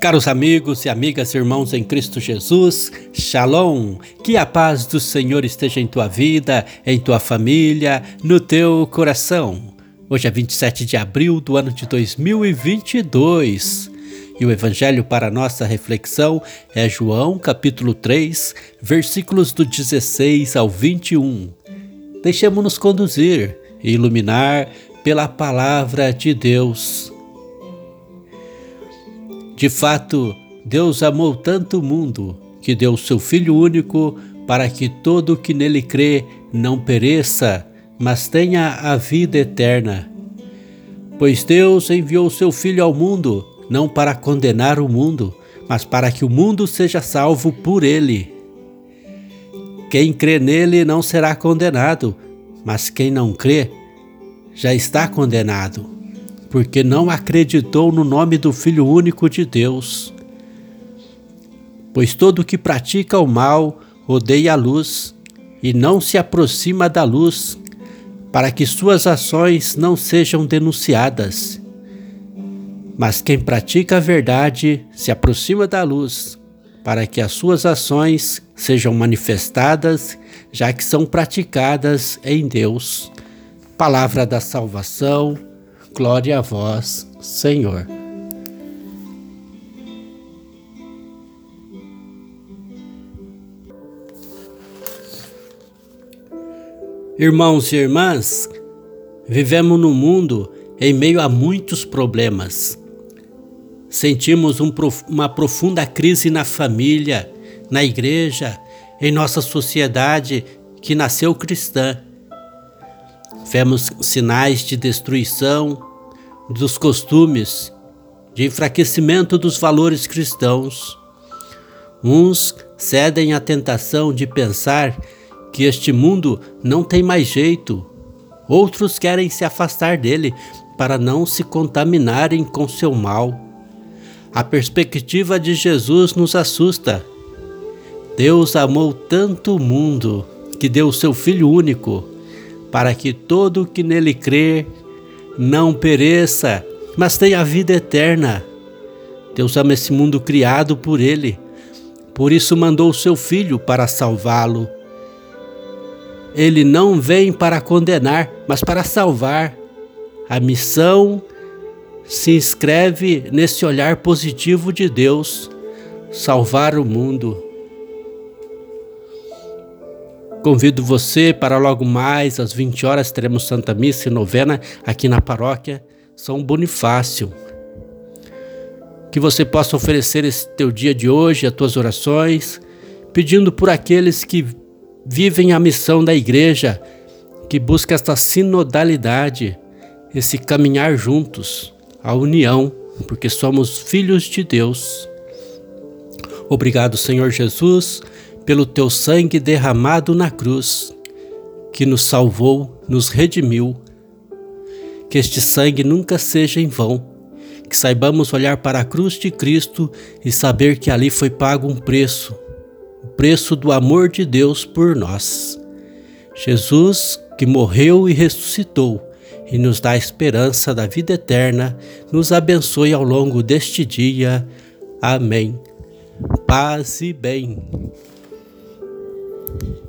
Caros amigos e amigas, irmãos em Cristo Jesus, Shalom! Que a paz do Senhor esteja em tua vida, em tua família, no teu coração. Hoje é 27 de abril do ano de 2022 e o evangelho para nossa reflexão é João, capítulo 3, versículos do 16 ao 21. Deixemos-nos conduzir e iluminar pela palavra de Deus. De fato, Deus amou tanto o mundo que deu seu Filho único para que todo o que nele crê não pereça, mas tenha a vida eterna. Pois Deus enviou seu Filho ao mundo não para condenar o mundo, mas para que o mundo seja salvo por ele. Quem crê nele não será condenado, mas quem não crê já está condenado porque não acreditou no nome do Filho único de Deus. Pois todo que pratica o mal odeia a luz e não se aproxima da luz, para que suas ações não sejam denunciadas. Mas quem pratica a verdade se aproxima da luz, para que as suas ações sejam manifestadas, já que são praticadas em Deus. Palavra da salvação Glória a vós, Senhor. Irmãos e irmãs, vivemos num mundo em meio a muitos problemas. Sentimos um, uma profunda crise na família, na igreja, em nossa sociedade que nasceu cristã. Vemos sinais de destruição dos costumes, de enfraquecimento dos valores cristãos. Uns cedem à tentação de pensar que este mundo não tem mais jeito. Outros querem se afastar dele para não se contaminarem com seu mal. A perspectiva de Jesus nos assusta. Deus amou tanto o mundo que deu seu Filho único para que todo o que nele crê não pereça, mas tenha a vida eterna. Deus ama esse mundo criado por ele, por isso mandou o seu Filho para salvá-lo. Ele não vem para condenar, mas para salvar. A missão se inscreve nesse olhar positivo de Deus, salvar o mundo. Convido você para logo mais às 20 horas teremos Santa Missa e novena aqui na paróquia São Bonifácio. Que você possa oferecer esse teu dia de hoje, as tuas orações, pedindo por aqueles que vivem a missão da igreja, que busca esta sinodalidade, esse caminhar juntos, a união, porque somos filhos de Deus. Obrigado, Senhor Jesus pelo teu sangue derramado na cruz, que nos salvou, nos redimiu. Que este sangue nunca seja em vão, que saibamos olhar para a cruz de Cristo e saber que ali foi pago um preço, o preço do amor de Deus por nós. Jesus, que morreu e ressuscitou e nos dá a esperança da vida eterna, nos abençoe ao longo deste dia. Amém. Paz e bem. Thank you.